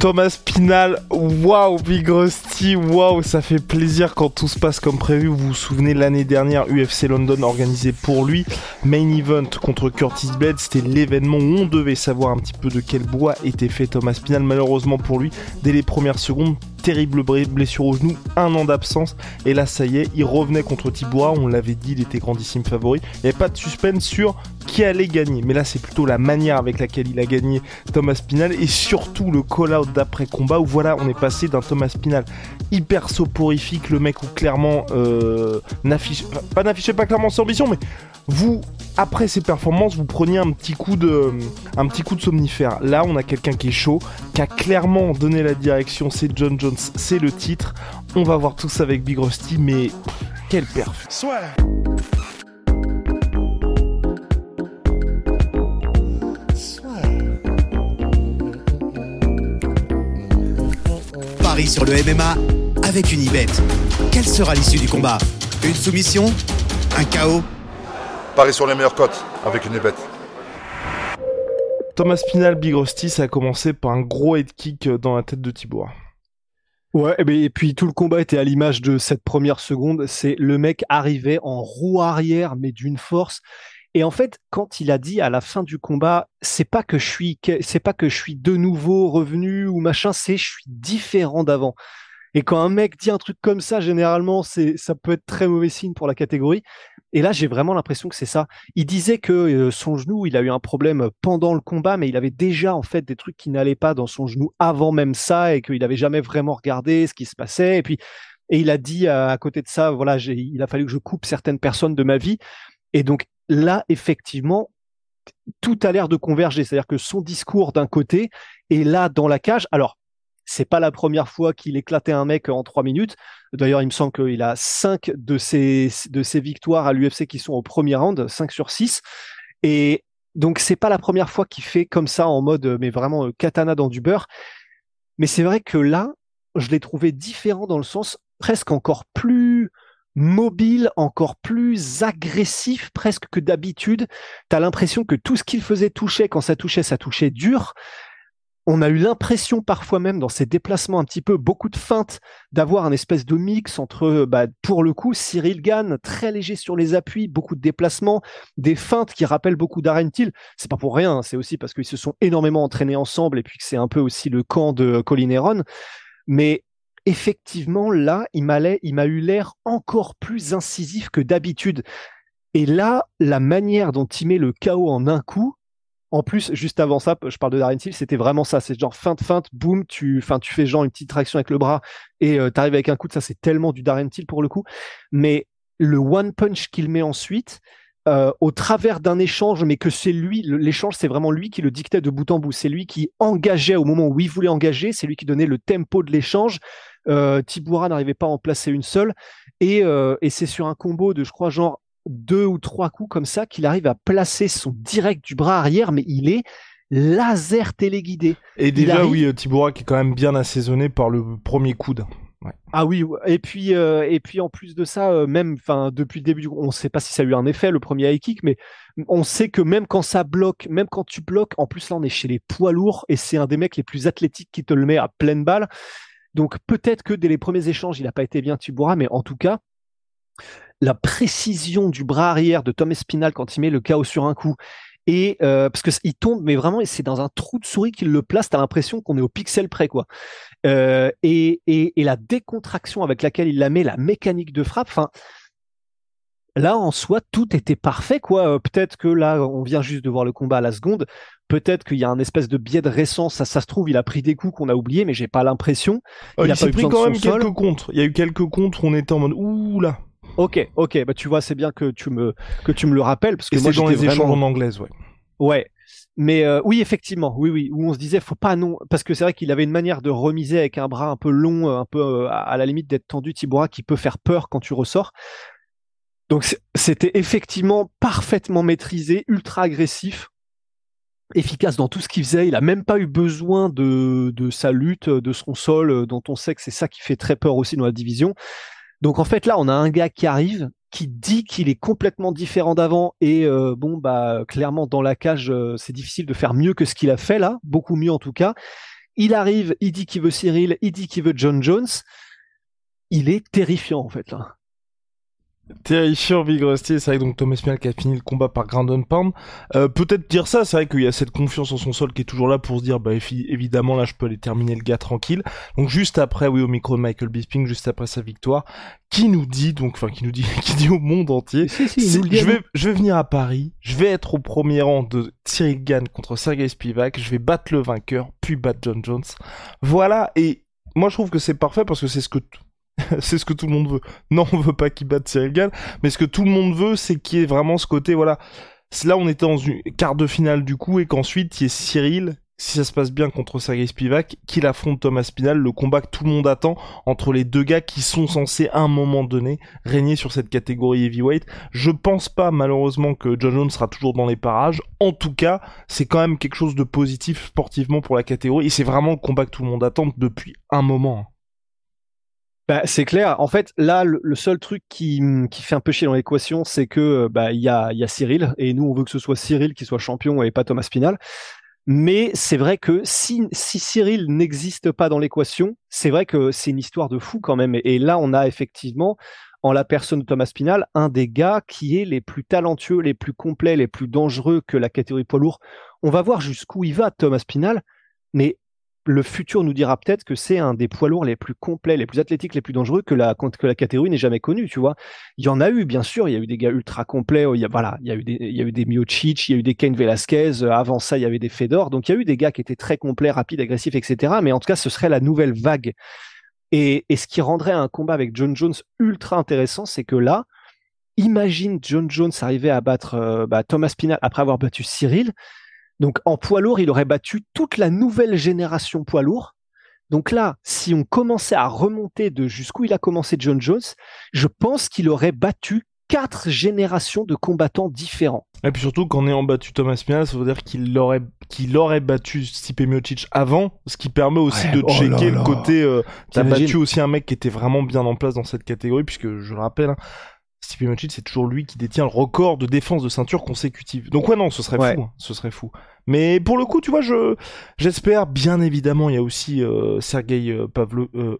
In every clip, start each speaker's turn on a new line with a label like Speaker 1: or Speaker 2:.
Speaker 1: Thomas Pinal, waouh, Big Rusty, waouh, ça fait plaisir quand tout se passe comme prévu. Vous vous souvenez l'année dernière, UFC London organisé pour lui, Main Event contre Curtis Blade, c'était l'événement où on devait savoir un petit peu de quel bois était fait Thomas Pinal. Malheureusement pour lui, dès les premières secondes, terrible blessure au genou, un an d'absence, et là ça y est, il revenait contre Tiboura, on l'avait dit, il était grandissime favori, il n'y avait pas de suspense sur qui allait gagner, mais là c'est plutôt la manière avec laquelle il a gagné Thomas Pinal, et surtout le call-out d'après combat, où voilà, on est passé d'un Thomas Pinal hyper soporifique, le mec où clairement euh, n'affiche, pas n'affichez pas clairement son ambition, mais vous, après ses performances, vous preniez un petit coup de, un petit coup de somnifère. Là, on a quelqu'un qui est chaud, qui a clairement donné la direction. C'est John Jones, c'est le titre. On va voir tout ça avec Big Rusty, mais quel perf.
Speaker 2: Soit.
Speaker 3: Paris sur le MMA avec une ibet. Quelle sera l'issue du combat? Une soumission? Un chaos?
Speaker 2: Paris sur les meilleures cotes avec une bête.
Speaker 1: Thomas Pinal, Big Rusty, ça a commencé par un gros head kick dans la tête de Thibaut.
Speaker 4: Ouais, et, ben, et puis tout le combat était à l'image de cette première seconde. C'est le mec arrivait en roue arrière, mais d'une force. Et en fait, quand il a dit à la fin du combat, c'est pas que je suis, c'est pas que je suis de nouveau revenu ou machin, c'est je suis différent d'avant. Et quand un mec dit un truc comme ça, généralement, c'est, ça peut être très mauvais signe pour la catégorie. Et là, j'ai vraiment l'impression que c'est ça. Il disait que euh, son genou, il a eu un problème pendant le combat, mais il avait déjà en fait des trucs qui n'allaient pas dans son genou avant même ça, et qu'il n'avait jamais vraiment regardé ce qui se passait. Et puis, et il a dit à, côté de ça, voilà, il a fallu que je coupe certaines personnes de ma vie. Et donc là, effectivement, tout a l'air de converger. C'est-à-dire que son discours d'un côté, et là dans la cage. Alors, c'est pas la première fois qu'il éclatait un mec en trois minutes. D'ailleurs, il me semble qu'il a cinq de ses, de victoires à l'UFC qui sont au premier round, 5 sur 6. Et donc, c'est pas la première fois qu'il fait comme ça en mode, mais vraiment euh, katana dans du beurre. Mais c'est vrai que là, je l'ai trouvé différent dans le sens presque encore plus mobile, encore plus agressif presque que d'habitude. Tu as l'impression que tout ce qu'il faisait touchait, quand ça touchait, ça touchait dur on a eu l'impression parfois même dans ces déplacements un petit peu beaucoup de feintes d'avoir un espèce de mix entre bah, pour le coup Cyril Gann très léger sur les appuis, beaucoup de déplacements, des feintes qui rappellent beaucoup d'Arentil. C'est pas pour rien, hein, c'est aussi parce qu'ils se sont énormément entraînés ensemble et puis que c'est un peu aussi le camp de Colin Heron. Mais effectivement là, il m'a eu l'air encore plus incisif que d'habitude. Et là, la manière dont il met le chaos en un coup, en plus, juste avant ça, je parle de Darren Till, c'était vraiment ça. C'est genre feinte, feinte, boum, tu, tu fais genre une petite traction avec le bras et euh, tu arrives avec un coup de ça. C'est tellement du Darren Till pour le coup. Mais le one punch qu'il met ensuite, euh, au travers d'un échange, mais que c'est lui, l'échange, c'est vraiment lui qui le dictait de bout en bout. C'est lui qui engageait au moment où il voulait engager. C'est lui qui donnait le tempo de l'échange. Euh, n'arrivait pas à en placer une seule. Et, euh, et c'est sur un combo de, je crois, genre deux ou trois coups comme ça qu'il arrive à placer son direct du bras arrière, mais il est laser téléguidé.
Speaker 1: Et déjà, oui, euh, Tiboura qui est quand même bien assaisonné par le premier coude.
Speaker 4: Ah oui, et puis euh, et puis en plus de ça, euh, même enfin depuis le début, on ne sait pas si ça a eu un effet le premier high kick, mais on sait que même quand ça bloque, même quand tu bloques, en plus là on est chez les poids lourds et c'est un des mecs les plus athlétiques qui te le met à pleine balle. Donc peut-être que dès les premiers échanges il n'a pas été bien Tiboura, mais en tout cas la précision du bras arrière de Tom Espinal quand il met le chaos sur un coup. Et euh, parce que il tombe, mais vraiment, c'est dans un trou de souris qu'il le place. T'as l'impression qu'on est au pixel près, quoi. Euh, et, et, et, la décontraction avec laquelle il la met, la mécanique de frappe. Enfin, là en soi, tout était parfait, quoi. Euh, peut-être que là, on vient juste de voir le combat à la seconde. Peut-être qu'il y a un espèce de biais de récence. Ça, ça se trouve, il a pris des coups qu'on a oubliés, mais j'ai pas l'impression.
Speaker 1: Il, il a s'est pris quand même quelques contres. Il y a eu quelques contres. On était en mode ouh là.
Speaker 4: Ok, ok, bah tu vois, c'est bien que tu me que tu me le rappelles parce que
Speaker 1: moi c'est dans les échanges en anglaise, ouais.
Speaker 4: Ouais. Mais euh, oui, effectivement, oui, oui, où on se disait, faut pas non, parce que c'est vrai qu'il avait une manière de remiser avec un bras un peu long, un peu euh, à la limite d'être tendu, Tibora, qui peut faire peur quand tu ressors. Donc c'était effectivement parfaitement maîtrisé, ultra agressif, efficace dans tout ce qu'il faisait. Il a même pas eu besoin de, de sa lutte, de son sol, euh, dont on sait que c'est ça qui fait très peur aussi dans la division. Donc en fait là, on a un gars qui arrive, qui dit qu'il est complètement différent d'avant et euh, bon bah clairement dans la cage euh, c'est difficile de faire mieux que ce qu'il a fait là, beaucoup mieux en tout cas. Il arrive, il dit qu'il veut Cyril, il dit qu'il veut John Jones. Il est terrifiant en fait là.
Speaker 1: Terrifiant Big Rusty, c'est vrai que donc Thomas Spinal qui a fini le combat par ground and pound. Euh, peut-être dire ça, c'est vrai qu'il y a cette confiance en son sol qui est toujours là pour se dire, bah évidemment là je peux aller terminer le gars tranquille. Donc juste après, oui au micro de Michael Bisping, juste après sa victoire, qui nous dit donc, enfin qui nous dit, qui dit au monde entier, je vais, je vais venir à Paris, je vais être au premier rang de Cyril Gann contre Sergei Spivak, je vais battre le vainqueur, puis battre John Jones. Voilà et moi je trouve que c'est parfait parce que c'est ce que c'est ce que tout le monde veut. Non, on veut pas qu'il batte Cyril Gann, mais ce que tout le monde veut, c'est qu'il y ait vraiment ce côté, voilà. Là, on était dans une quart de finale du coup, et qu'ensuite, il y ait Cyril, si ça se passe bien contre Sergei Spivak, qu'il affronte Thomas Spinal, le combat que tout le monde attend entre les deux gars qui sont censés à un moment donné régner sur cette catégorie heavyweight. Je pense pas malheureusement que John Jones sera toujours dans les parages. En tout cas, c'est quand même quelque chose de positif sportivement pour la catégorie et c'est vraiment le combat que tout le monde attend depuis un moment.
Speaker 4: Bah, c'est clair. En fait, là, le, seul truc qui, fait un peu chier dans l'équation, c'est que bah il y a, y a Cyril et nous on veut que ce soit Cyril qui soit champion et pas Thomas Spinal. Mais c'est vrai que si, Cyril n'existe pas dans l'équation, c'est vrai que c'est une histoire de fou quand même. Et, là, on a effectivement, en la personne de Thomas Spinal, un des gars qui est les plus talentueux, les plus complets, les plus dangereux que la catégorie poids lourd. On va voir jusqu'où il va, Thomas Spinal. Mais le futur nous dira peut-être que c'est un des poids lourds les plus complets, les plus athlétiques, les plus dangereux que la, que la catégorie n'ait jamais connu, tu vois. Il y en a eu, bien sûr, il y a eu des gars ultra complets, il y a, voilà, il y a eu des, il y a eu des Miocic, il y a eu des Kane Velasquez, euh, avant ça, il y avait des Fedor, donc il y a eu des gars qui étaient très complets, rapides, agressifs, etc. Mais en tout cas, ce serait la nouvelle vague. Et, ce qui rendrait un combat avec John Jones ultra intéressant, c'est que là, imagine John Jones arriver à battre euh, bah, Thomas Pinal après avoir battu Cyril. Donc en poids lourd, il aurait battu toute la nouvelle génération poids lourd. Donc là, si on commençait à remonter de jusqu'où il a commencé John Jones, je pense qu'il aurait battu quatre générations de combattants différents.
Speaker 1: Et puis surtout, qu'en ayant battu Thomas Mial, ça veut dire qu'il aurait, qu'il aurait battu Stipe Miocic avant, ce qui permet aussi de oh checker le côté, euh, t'as battu aussi un mec qui était vraiment bien en place dans cette catégorie, puisque je le rappelle, hein, Stipe Miocic, c'est toujours lui qui détient le record de défense de ceinture consécutive. Donc ouais, non, ce serait fou, hein, ce serait fou. Mais pour le coup, tu vois, je j'espère bien évidemment, il y a aussi euh, Sergei euh, Pavlo euh,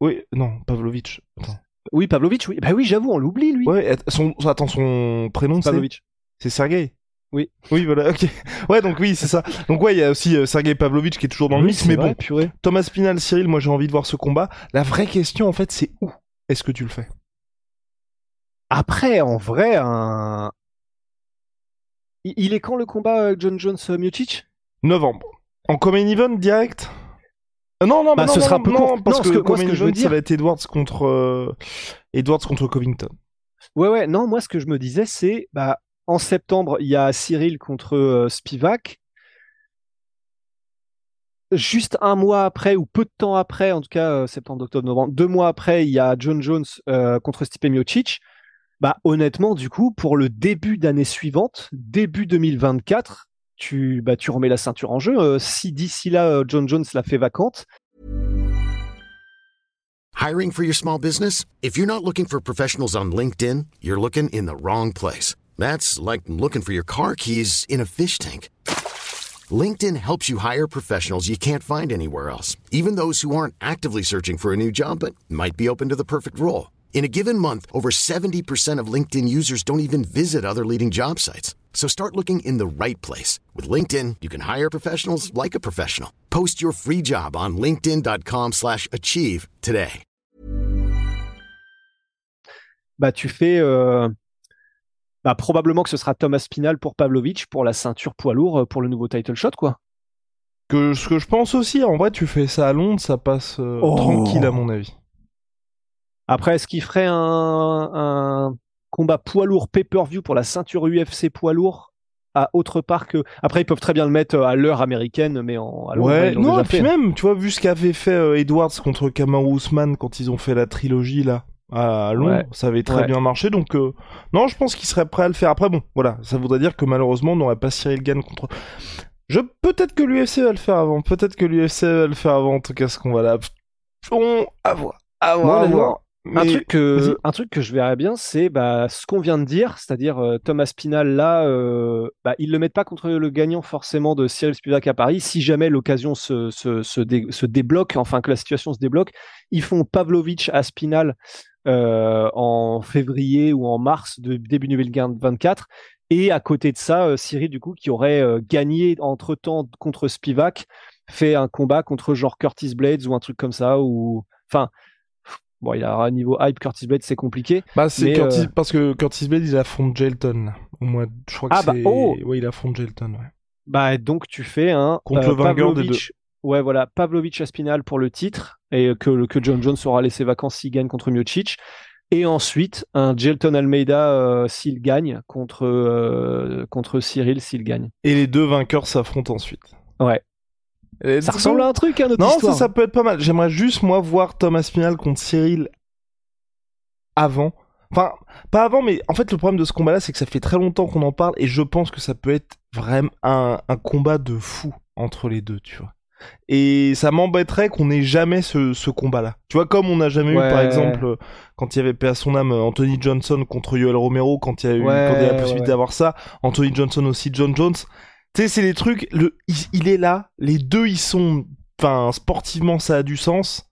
Speaker 1: Oui, non, Pavlovitch.
Speaker 4: Oui, Pavlovitch, oui. Bah oui, j'avoue, on l'oublie lui.
Speaker 1: Ouais, son attends, son prénom Pavlovitch. C'est Sergei.
Speaker 4: Oui.
Speaker 1: Oui, voilà, ok. Ouais, donc oui, c'est ça. Donc ouais, il y a aussi euh, Sergei Pavlovitch qui est toujours dans le mix, mais bon, purée. Thomas Pinal, Cyril, moi j'ai envie de voir ce combat. La vraie question, en fait, c'est où est-ce que tu le fais?
Speaker 4: Après, en vrai, un... il est quand le combat John Jones euh, Miocic?
Speaker 1: Novembre. En common event direct? Euh, Non, non, bah, non, ce sera non, parce que, common event, ça va être Edwards contre euh, Edwards contre Covington.
Speaker 4: Ouais, ouais. Non, moi, ce que je me disais, c'est bah en septembre, il y a Cyril contre Spivak. Juste un mois après, ou peu de temps après, en tout cas septembre, octobre, novembre, deux mois après, il y a John Jones contre Stipe Miocic. Bah honnêtement, du coup, pour le début d'année suivante, début 2024, tu, bah, tu remets la ceinture en jeu. Euh, si d'ici là, euh, John Jones la fait vacante.
Speaker 5: Hiring for your small business? If you're not looking for professionals on LinkedIn, you're looking in the wrong place. That's like looking for your car keys in a fish tank. LinkedIn helps you hire professionals you can't find anywhere else, even those who aren't actively searching for a new job but might be open to the perfect role. In a given month, over 70% of LinkedIn users don't even visit other leading job sites. So start looking in the right place. With LinkedIn, you can hire professionals like a professional. Post your free job on linkedin.com slash achieve today.
Speaker 4: Bah, tu fais... Euh... Bah, probablement que ce sera Thomas Spinal pour Pavlovich pour la ceinture poids lourd euh, pour le nouveau title shot, quoi.
Speaker 1: Que ce que je pense aussi, en vrai, tu fais ça à Londres, ça passe euh, oh. tranquille à mon avis.
Speaker 4: Après, est-ce qu'il ferait un, combat poids lourd pay-per-view pour la ceinture UFC poids lourd à autre part que. Après, ils peuvent très bien le mettre à l'heure américaine, mais en à
Speaker 1: Ouais, non,
Speaker 4: déjà
Speaker 1: et puis
Speaker 4: fait.
Speaker 1: même, tu vois, vu ce qu'avait fait euh, Edwards contre Kamaru Usman quand ils ont fait la trilogie là à Londres,
Speaker 4: Ouais.
Speaker 1: ça avait très
Speaker 4: Ouais.
Speaker 1: bien marché. Donc euh, non, je pense qu'il serait prêt à le faire. Après, bon, voilà, ça voudrait dire que malheureusement, on n'aurait pas Cyril Gann contre. Je peut-être que l'UFC va le faire avant. Peut-être que l'UFC va le faire avant. En tout cas, ce qu'on va là. On à voir, à voir, à
Speaker 4: honnêtement, Un, truc que, un truc que je verrais bien, c'est bah, ce qu'on vient de dire, c'est-à-dire euh, Thomas Pinal là, euh, bah, ils le mettent pas contre le gagnant forcément de Cyril Spivak à Paris. Si jamais l'occasion se, se, se, dé- se débloque, enfin que la situation se débloque, ils font Pavlovich à Spinal euh, en février ou en mars de début 2024. Et à côté de ça, euh, Cyril, du coup, qui aurait gagné entre-temps contre Spivak, fait un combat contre genre Curtis Blades ou un truc comme ça, ou... Enfin, bon, il a un niveau hype, Curtis Blades, c'est compliqué.
Speaker 1: Bah, c'est Curtis,
Speaker 4: euh,
Speaker 1: parce que Curtis Blade, il affronte Jelton. là. Au moins, je crois que
Speaker 4: Ah, bah, oh
Speaker 1: Ouais, il affronte Jelton, ouais.
Speaker 4: Bah, donc tu fais un...
Speaker 1: Contre le vainqueur des
Speaker 4: Pavlovich- Ouais, voilà, Pavlovich Aspinal pour le titre, et que, que John Jones aura laissé vacances s'il gagne contre Miocic. Et ensuite, un Jelton Almeida euh, s'il gagne contre, euh, contre Cyril s'il gagne.
Speaker 1: Et les deux vainqueurs s'affrontent ensuite.
Speaker 4: Ouais.
Speaker 1: Let's
Speaker 4: Ça ressemble à un truc, hein, notre
Speaker 1: Non,
Speaker 4: histoire.
Speaker 1: ça, ça peut être pas mal. J'aimerais juste, moi, voir Thomas Pinal contre Cyril avant. Enfin, pas avant, mais en fait, le problème de ce combat-là, c'est que ça fait très longtemps qu'on en parle et je pense que ça peut être vraiment un, un combat de fou entre les deux, tu vois. Et ça m'embêterait qu'on ait jamais ce, ce combat-là. Tu vois, comme on n'a jamais eu, par exemple, euh, quand il y avait paix à son âme, euh, Anthony Johnson contre Yoel Romero, quand il y a eu,
Speaker 4: Ouais,
Speaker 1: quand il y a la possibilité
Speaker 4: ouais.
Speaker 1: d'avoir ça, Anthony Johnson aussi, John Jones. Tu sais, c'est les trucs, le, il, il est là, les deux, ils sont, enfin, sportivement, ça a du sens.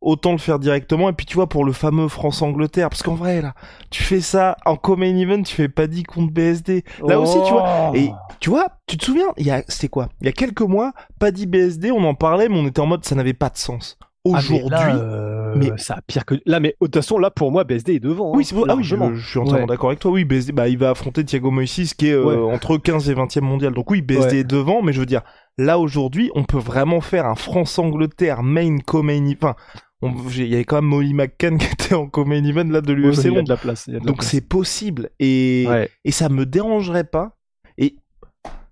Speaker 1: Autant le faire directement. Et puis, tu vois, pour le fameux France-Angleterre, parce qu'en vrai, là, tu fais ça en co-main event, tu fais pas dit contre BSD. Là aussi, tu vois.
Speaker 4: Oh.
Speaker 1: Et tu vois, tu te souviens, il y a, c'était quoi? Il y a quelques mois, pas dit BSD, on en parlait, mais on était en mode, ça n'avait pas de sens.
Speaker 4: Ah,
Speaker 1: Aujourd'hui,
Speaker 4: euh,
Speaker 1: mais-
Speaker 4: ça a pire que là mais de toute façon là pour moi BSD est devant
Speaker 1: Oui,
Speaker 4: hein,
Speaker 1: c'est. Ah oui, je, je suis entièrement
Speaker 4: Ouais.
Speaker 1: d'accord avec toi. Oui, BSD, bah, il va affronter Thiago Moises qui est euh,
Speaker 4: Ouais.
Speaker 1: entre 15 et 20e mondial. Donc oui, BSD
Speaker 4: Ouais.
Speaker 1: est devant, mais je veux dire, là aujourd'hui, on peut vraiment faire un France-Angleterre main co-main event. Enfin, il y avait quand même Molly McCann qui était en co-main event là de l'UFC Londres. Donc c'est possible et
Speaker 4: Ouais.
Speaker 1: et ça me dérangerait pas et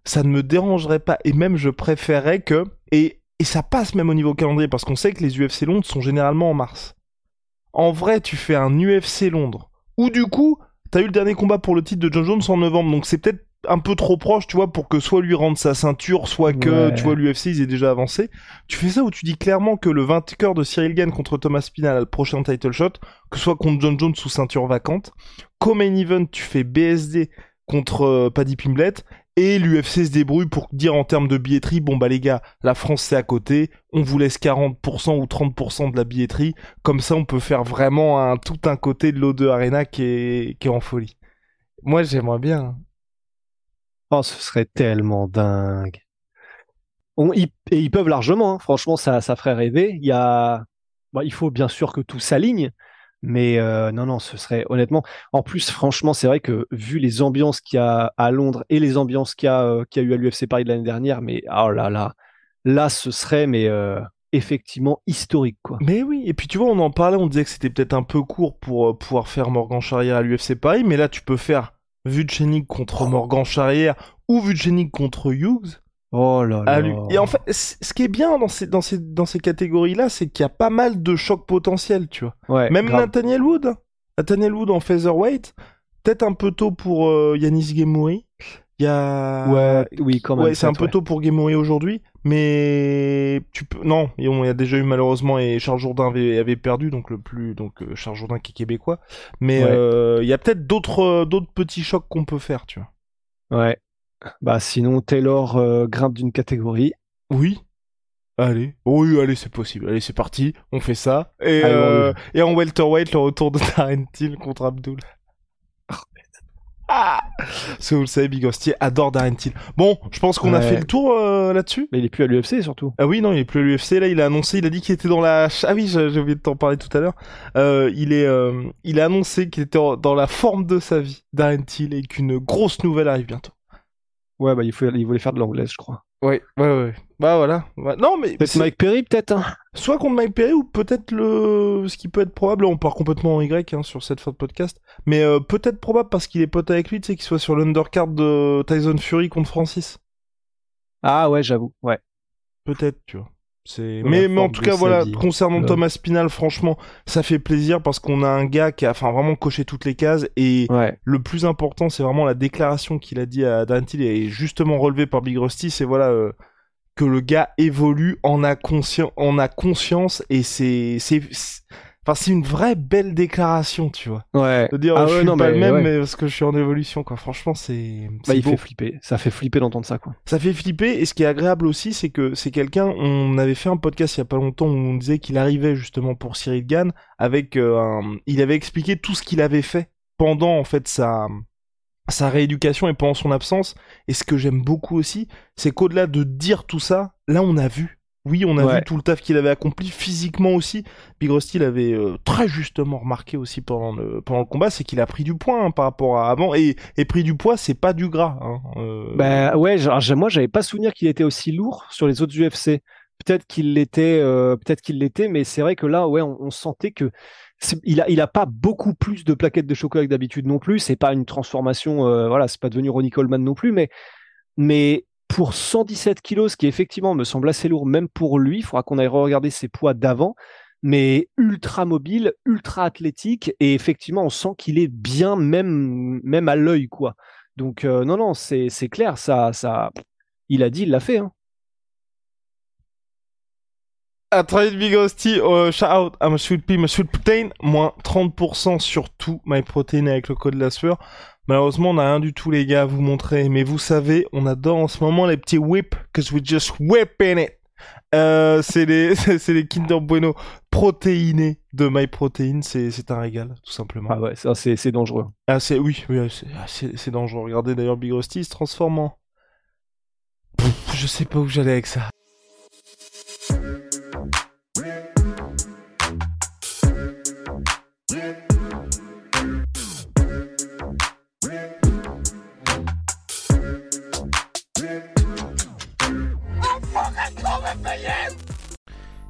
Speaker 1: ça ne me dérangerait pas et même je préférerais que et et ça passe même au niveau calendrier parce qu'on sait que les UFC Londres sont généralement en mars. En vrai, tu fais un UFC Londres ou du coup, t'as eu le dernier combat pour le titre de John Jones en novembre, donc c'est peut-être un peu trop proche, tu vois, pour que soit lui rende sa ceinture, soit que,
Speaker 4: Ouais.
Speaker 1: tu vois, l'UFC, ils aient déjà avancé. Tu fais ça où tu dis clairement que le vainqueur de Cyril Gann contre Thomas Spinal a le prochain title shot, que ce soit contre John Jones sous ceinture vacante. Comme main event, tu fais BSD contre euh, Paddy Pimblett, et l'UFC se débrouille pour dire en termes de billetterie, bon bah les gars, la France c'est à côté, on vous laisse 40% ou 30% de la billetterie, comme ça on peut faire vraiment un, tout un côté de l'O2 Arena qui est, en folie. Moi j'aimerais bien.
Speaker 4: Oh, ce serait tellement dingue. On- et ils peuvent largement, hein. franchement, ça, ça ferait rêver. Bon, il faut bien sûr que tout s'aligne, mais euh, non, non, ce serait honnêtement. En plus, franchement, c'est vrai que vu les ambiances qu'il y a à Londres et les ambiances qu'il y a, euh, qu'il y a eu à l'UFC Paris de l'année dernière, mais oh là là, là, ce serait mais euh, effectivement historique, quoi.
Speaker 1: Mais oui, et puis tu vois, on en parlait, on disait que c'était peut-être un peu court pour euh, pouvoir faire Morgan Charrière à l'UFC Paris, mais là tu peux faire Vucenic contre Morgan Charrière ou Vucenic contre Hughes.
Speaker 4: Oh là
Speaker 1: à
Speaker 4: là.
Speaker 1: Et en fait, ce qui est bien dans ces, dans ces, dans ces catégories-là, c'est qu'il y a pas mal de chocs potentiels, tu vois.
Speaker 4: Ouais,
Speaker 1: Même
Speaker 4: grave.
Speaker 1: Nathaniel Wood, Nathaniel Wood en featherweight, peut-être un peu tôt pour euh, Yanis Gemouri. Il y a...
Speaker 4: Ouais, oui, quand même.
Speaker 1: Ouais, c'est un peu tôt pour Gemouri aujourd'hui, mais tu peux non, et on il y a déjà eu malheureusement et Charles Jourdain avait, avait perdu donc le plus donc euh, Charles Jourdain qui est québécois, mais
Speaker 4: Ouais.
Speaker 1: euh, il y a peut-être d'autres d'autres petits chocs qu'on peut faire, tu vois.
Speaker 4: Ouais. Bah sinon, Taylor euh, grimpe d'une catégorie.
Speaker 1: Oui. Allez, oui, allez, c'est possible. Allez, c'est parti, on fait ça. Et,
Speaker 4: Allez,
Speaker 1: euh, et en welterweight, le retour de Darren Till contre Abdul. Ah Parce que vous le savez, Big Hostier adore Darren Till. Bon, je pense qu'on a fait le tour euh, là-dessus.
Speaker 4: Mais il est plus à l'UFC surtout.
Speaker 1: Ah oui, non, il est plus à l'UFC. Là, il a annoncé, il a dit qu'il était dans la. Ah oui, j'ai oublié de t'en parler tout à l'heure. Euh, il est, euh, il a annoncé qu'il était dans la forme de sa vie, Darren Till, et qu'une grosse nouvelle arrive bientôt.
Speaker 4: Ouais, bah il, faut, il voulait faire de l'anglaise, je crois.
Speaker 1: Ouais, ouais, ouais. Bah voilà. Ouais. Non, mais
Speaker 4: Peut-être
Speaker 1: c'est-
Speaker 4: Mike Perry, peut-être. hein.
Speaker 1: soit contre Mike Perry ou peut-être le ce qui peut être probable. On part complètement en Y hein, sur cette fin de podcast, mais euh, peut-être probable parce qu'il est pote avec lui, tu sais, qu'il soit sur l'undercard de Tyson Fury contre Francis.
Speaker 4: Ah ouais, j'avoue. Ouais.
Speaker 1: Peut-être, tu vois. Mais, mais en tout cas, voilà.
Speaker 4: vie.
Speaker 1: Concernant
Speaker 4: Ouais.
Speaker 1: Thomas Spinal, franchement, ça fait plaisir parce qu'on a un gars qui a, enfin, vraiment coché toutes les cases et
Speaker 4: Ouais.
Speaker 1: le plus important, c'est vraiment la déclaration qu'il a dit à Darren Till et justement relevé par Big Rusty, c'est voilà euh, que le gars évolue, en a conscience, en a conscience et c'est, c'est- enfin c'est une vraie belle déclaration, tu vois.
Speaker 4: Ouais.
Speaker 1: De dire
Speaker 4: Ah
Speaker 1: je
Speaker 4: ouais,
Speaker 1: suis
Speaker 4: non,
Speaker 1: pas le même,
Speaker 4: ouais.
Speaker 1: mais parce que je suis en évolution, quoi. Franchement, c'est,
Speaker 4: Bah, il
Speaker 1: beau.
Speaker 4: fait flipper. Ça fait flipper d'entendre ça, quoi.
Speaker 1: Ça fait flipper et ce qui est agréable aussi, c'est que c'est quelqu'un. On avait fait un podcast il y a pas longtemps où on disait qu'il arrivait justement pour Cyril Gann avec euh, un... il avait expliqué tout ce qu'il avait fait pendant en fait sa sa rééducation et pendant son absence. Et ce que j'aime beaucoup aussi, c'est qu'au-delà de dire tout ça, là on a vu. Oui, on a
Speaker 4: Ouais.
Speaker 1: vu tout le taf qu'il avait accompli physiquement aussi. Big Rusty l'avait euh, très justement remarqué aussi pendant le, pendant le combat, c'est qu'il a pris du poids hein, par rapport à avant. Et, et pris du poids, c'est pas du gras. Hein. Euh,
Speaker 4: Bah ouais, genre, moi j'avais pas souvenir qu'il était aussi lourd sur les autres UFC. Peut-être qu'il l'était, euh, peut-être qu'il l'était, mais c'est vrai que là, ouais, on, on sentait que il a, il a pas beaucoup plus de plaquettes de chocolat que d'habitude non plus. C'est pas une transformation, voilà, c'est pas devenu Ronnie Coleman non plus, mais mais pour 117 kilos, ce qui effectivement me semble assez lourd, même pour lui, il faudra qu'on aille regarder ses poids d'avant. Mais ultra mobile, ultra athlétique, et effectivement, on sent qu'il est bien, même, même à l'œil, quoi. Donc euh, non, non, c'est clair, ça, ça, il a dit, il l'a fait. Hein.
Speaker 1: À très vite, Big Rusty, euh, shout out à ma sweet pea, ma sweet protein, moins 30% sur tout my protein avec le code la sueur. Malheureusement, on n'a rien du tout, les gars, à vous montrer. Mais vous savez, on adore en ce moment les petits whip, cause we just whipping it. Euh, c'est les, c'est les Kinder Bueno protéinés de My Protein. C'est, c'est un régal, tout simplement.
Speaker 4: Ah ouais, ça c'est c'est dangereux.
Speaker 1: Ah, c'est, oui, ah, c'est, c'est dangereux. Regardez d'ailleurs Big Rusty, il se transforme en. Pff, je sais pas où j'allais avec ça.